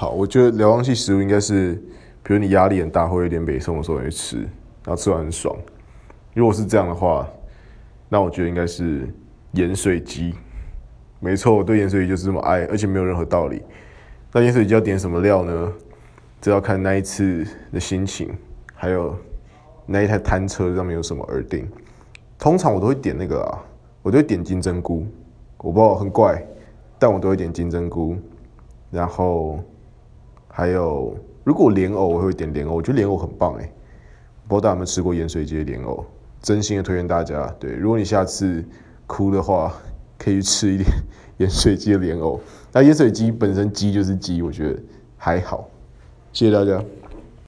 好，我觉得疗愈系食物应该是，比如你压力很大或有点背痛的时候你会吃，然后吃完很爽。如果是这样的话，那我觉得应该是盐水鸡。没错，我对盐水鸡就是这么爱，而且没有任何道理。那盐水鸡要点什么料呢？这要看那一次的心情，还有那一台摊车上面有什么而定。通常我都会点那个啊，我都会点金针菇。我不知道很怪，但我都会点金针菇。然后还有，如果莲藕，我会点莲藕。我觉得莲藕很棒哎，不知道大家有没有吃过盐水鸡的莲藕？真心的推荐大家。对，如果你下次哭的话，可以去吃一点 盐水鸡的莲藕。那盐水鸡本身鸡就是鸡，我觉得还好。谢谢大家。